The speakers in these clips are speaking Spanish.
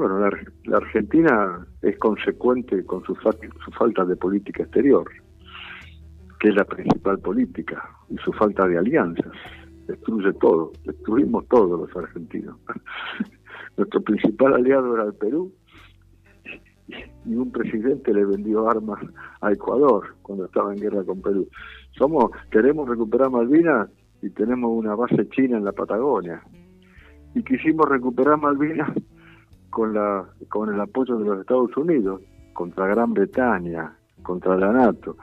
Bueno, la, Argentina es consecuente con su, su falta de política exterior, que es la principal política, y su falta de alianzas. Destruye todo, destruimos todos los argentinos. Nuestro principal aliado era el Perú y un presidente le vendió armas a Ecuador cuando estaba en guerra con Perú. Somos, queremos recuperar Malvinas y tenemos una base china en la Patagonia. Y quisimos recuperar Malvinas con la con el apoyo de los Estados Unidos contra Gran Bretaña, contra la NATO.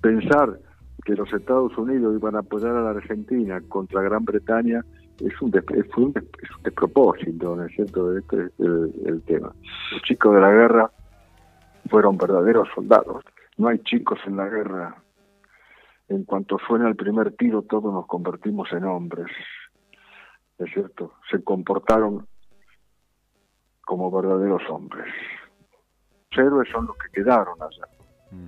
Pensar que los Estados Unidos iban a apoyar a la Argentina contra Gran Bretaña es un, es un, despropósito, ¿no es cierto? Este es el, tema. Los chicos de la guerra fueron verdaderos soldados. No hay chicos en la guerra. En cuanto suena el primer tiro, todos nos convertimos en hombres. ¿Es cierto? Se comportaron como verdaderos hombres. Los héroes son los que quedaron allá. Mm.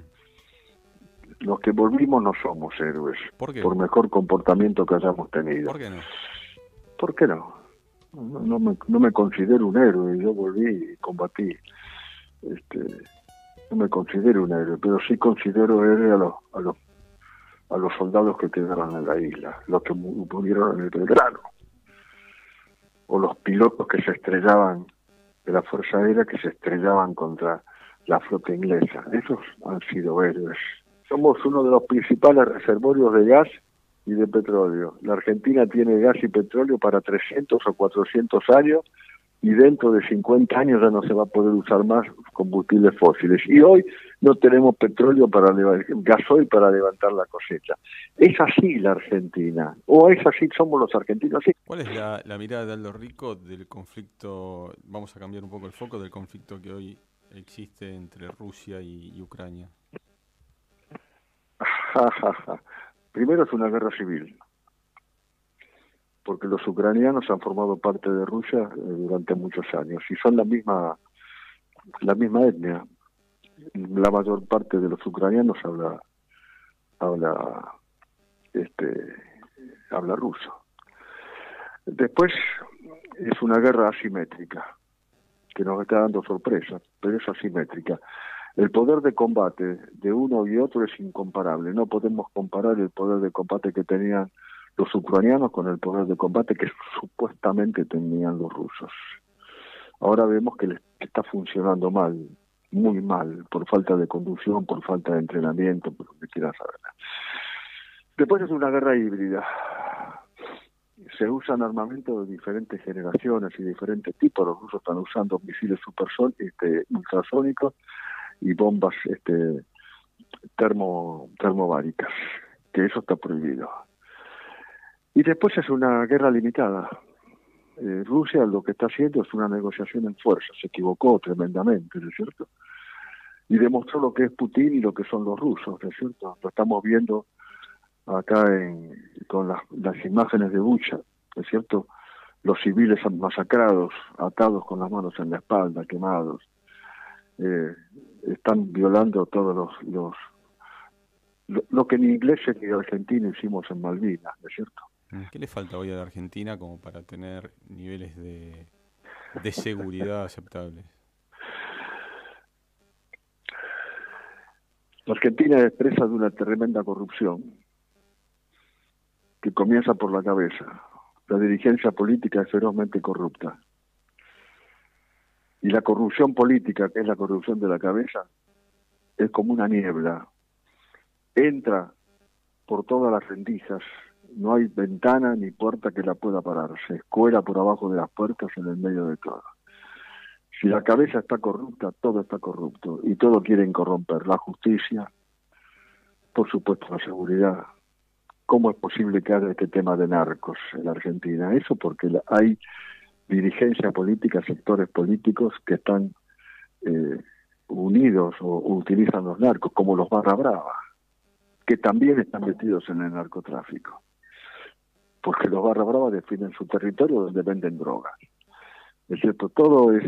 Los que volvimos no somos héroes, ¿Por, mejor comportamiento que hayamos tenido. ¿Por qué no? ¿Por qué no? No, me, no me considero un héroe, yo volví y combatí. Este, no me considero un héroe, pero sí considero héroe a los, a los, a los soldados que quedaron en la isla, los que murieron en el Belgrano, o los pilotos que se estrellaban de la Fuerza Aérea que se estrellaban contra la flota inglesa. Esos han sido héroes. Somos uno de los principales reservorios de gas y de petróleo. La Argentina tiene gas y petróleo para 300 o 400 años y dentro de 50 años ya no se va a poder usar más combustibles fósiles. Y hoy no tenemos petróleo para gasoil para levantar la cosecha. Es así la Argentina, o es así somos los argentinos. ¿Cuál es la, mirada de Aldo Rico del conflicto, vamos a cambiar un poco el foco, del conflicto que hoy existe entre Rusia y, Ucrania? Primero es una guerra civil porque los ucranianos han formado parte de Rusia eh, durante muchos años y son la misma la misma etnia. La mayor parte de los ucranianos habla habla este habla ruso. Después es una guerra asimétrica que nos está dando sorpresa, pero es asimétrica. El poder de combate de uno y otro es incomparable. No podemos comparar el poder de combate que tenían los ucranianos con el poder de combate que supuestamente tenían los rusos. Ahora vemos que les está funcionando mal, muy mal, por falta de conducción, por falta de entrenamiento, por lo que quieras saber. Después es una guerra híbrida. Se usan armamentos de diferentes generaciones y diferentes tipos. Los rusos están usando misiles este, ultrasónicos y bombas este, termo, termobáricas, que eso está prohibido. Y después es una guerra limitada. Eh, Rusia lo que está haciendo es una negociación en fuerza, se equivocó tremendamente, ¿no es cierto? Y demostró lo que es Putin y lo que son los rusos, ¿no es cierto? Lo estamos viendo acá en, con las, imágenes de Bucha, ¿no es cierto? Los civiles masacrados, atados con las manos en la espalda, quemados. Eh, están violando todos los, los lo, que ni ingleses ni argentinos hicimos en Malvinas, ¿no es cierto? ¿Qué le falta hoy a la Argentina como para tener niveles de, de seguridad aceptables? La Argentina es presa de una tremenda corrupción que comienza por la cabeza. La dirigencia política es ferozmente corrupta. Y la corrupción política, que es la corrupción de la cabeza, es como una niebla. Entra por todas las rendijas no hay ventana ni puerta que la pueda parar, se escuela por abajo de las puertas en el medio de todo. Si la cabeza está corrupta, todo está corrupto y todo quieren corromper, la justicia, por supuesto la seguridad. ¿Cómo es posible que haya este tema de narcos en la Argentina? Eso porque hay dirigencia política, sectores políticos que están eh, unidos o, o, utilizan los narcos, como los barra brava, que también están metidos en el narcotráfico porque los barra bravas definen su territorio donde venden drogas. Es cierto, todo es,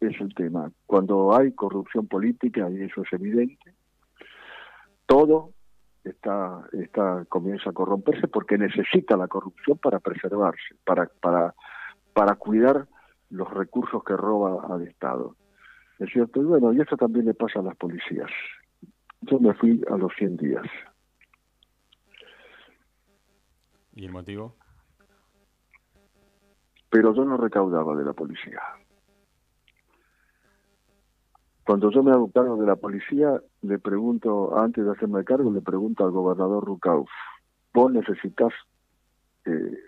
el tema. Cuando hay corrupción política, y eso es evidente, todo está, comienza a corromperse porque necesita la corrupción para preservarse, para, cuidar los recursos que roba al Estado. ¿Es cierto? Y bueno, y eso también le pasa a las policías. Yo me fui a los 100 días. ¿Y el motivo? Pero yo no recaudaba de la policía. Cuando yo me hago cargo de la policía, le pregunto, antes de hacerme cargo, le pregunto al gobernador Rucauf, ¿vos necesitas eh,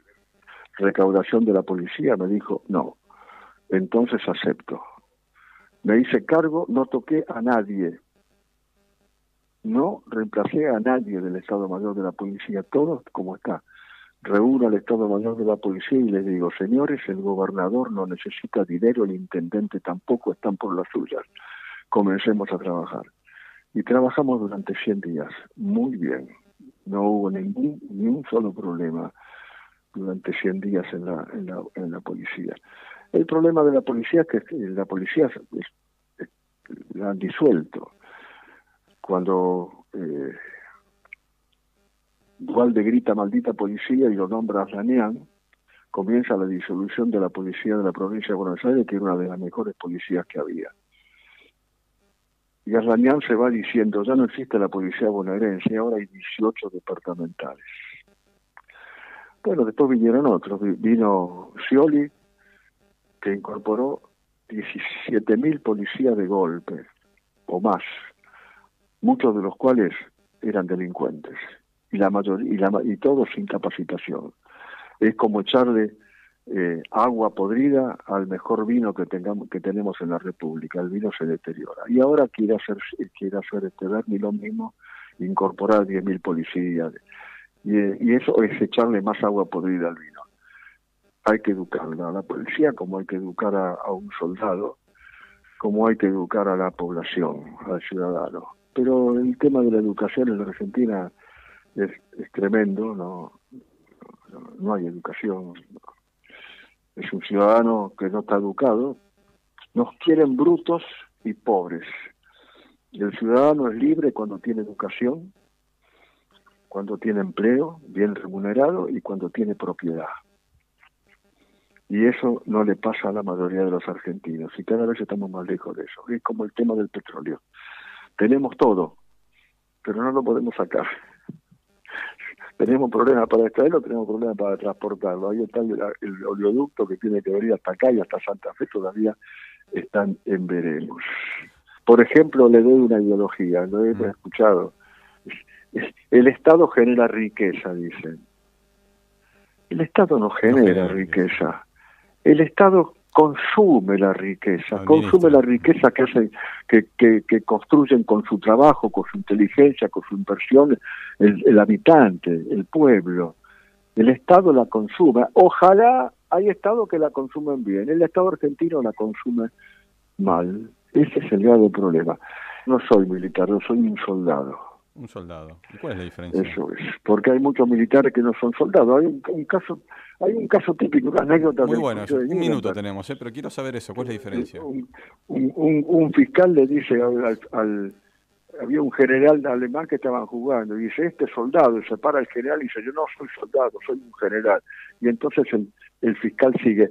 recaudación de la policía? Me dijo, no. Entonces acepto. Me hice cargo, no toqué a nadie. No reemplacé a nadie del Estado Mayor de la Policía, todo como está. Reúno al Estado Mayor de la Policía y les digo, señores, el gobernador no necesita dinero, el intendente tampoco, están por las suyas. Comencemos a trabajar. Y trabajamos durante 100 días, muy bien. No hubo ningún, ni un solo problema durante 100 días en la, en la, policía. El problema de la policía es que la policía la han disuelto. Cuando eh, Dualde grita maldita policía y lo nombra Aslanian, comienza la disolución de la policía de la provincia de Buenos Aires, que era una de las mejores policías que había. Y Aslanian se va diciendo, ya no existe la policía bonaerense, ahora hay 18 departamentales. Bueno, después vinieron otros, vino Scioli, que incorporó 17.000 policías de golpe o más, muchos de los cuales eran delincuentes y la mayoría y, la, y todos sin capacitación. Es como echarle eh, agua podrida al mejor vino que tengamos que tenemos en la República. El vino se deteriora y ahora quiere hacer quiere hacer este ni lo mismo, incorporar 10.000 policías y, y eso es echarle más agua podrida al vino hay que educar a la policía como hay que educar a, un soldado, como hay que educar a la población, al ciudadano. Pero el tema de la educación en la Argentina es, tremendo, no, no, hay educación. Es un ciudadano que no está educado. Nos quieren brutos y pobres. El ciudadano es libre cuando tiene educación, cuando tiene empleo bien remunerado y cuando tiene propiedad. Y eso no le pasa a la mayoría de los argentinos y cada vez estamos más lejos de eso. Es como el tema del petróleo. Tenemos todo, pero no lo podemos sacar. Tenemos problemas para extraerlo, tenemos problemas para transportarlo. Ahí está el, oleoducto que tiene que venir hasta acá y hasta Santa Fe todavía están en veremos. Por ejemplo, le doy una ideología, lo he mm. escuchado. El Estado genera riqueza, dicen. El Estado no genera riqueza el Estado consume la riqueza, consume la riqueza que hacen, que, que, construyen con su trabajo, con su inteligencia, con su inversión, el, habitante, el pueblo. El Estado la consume. Ojalá hay Estados que la consumen bien. El Estado argentino la consume mal. Ese es el grave problema. No soy militar, yo soy un soldado. Un soldado. cuál es la diferencia? Eso es, porque hay muchos militares que no son soldados. Hay un, caso hay un caso típico, una anécdota. Muy bueno, un minuto tenemos, ¿eh? pero quiero saber eso. ¿Cuál es la diferencia? Un, un, fiscal le dice al, Había un general alemán que estaban jugando y dice, este soldado, y se para el general y dice, yo no soy soldado, soy un general. Y entonces el, el fiscal sigue,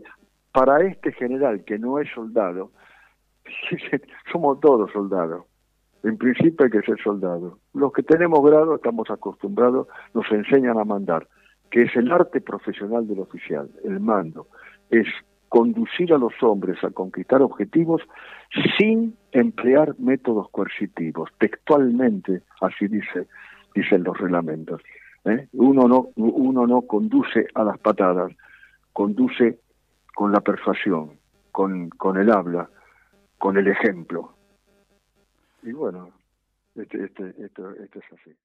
para este general que no es soldado, somos todos soldados. En principio hay que ser soldado. Los que tenemos grado estamos acostumbrados, nos enseñan a mandar, que es el arte profesional del oficial, el mando. Es conducir a los hombres a conquistar objetivos sin emplear métodos coercitivos. Textualmente, así dice, dicen los reglamentos. ¿eh? Uno, no, uno no conduce a las patadas, conduce con la persuasión, con, con el habla, con el ejemplo. Y bueno, este, este, esto, esto es así.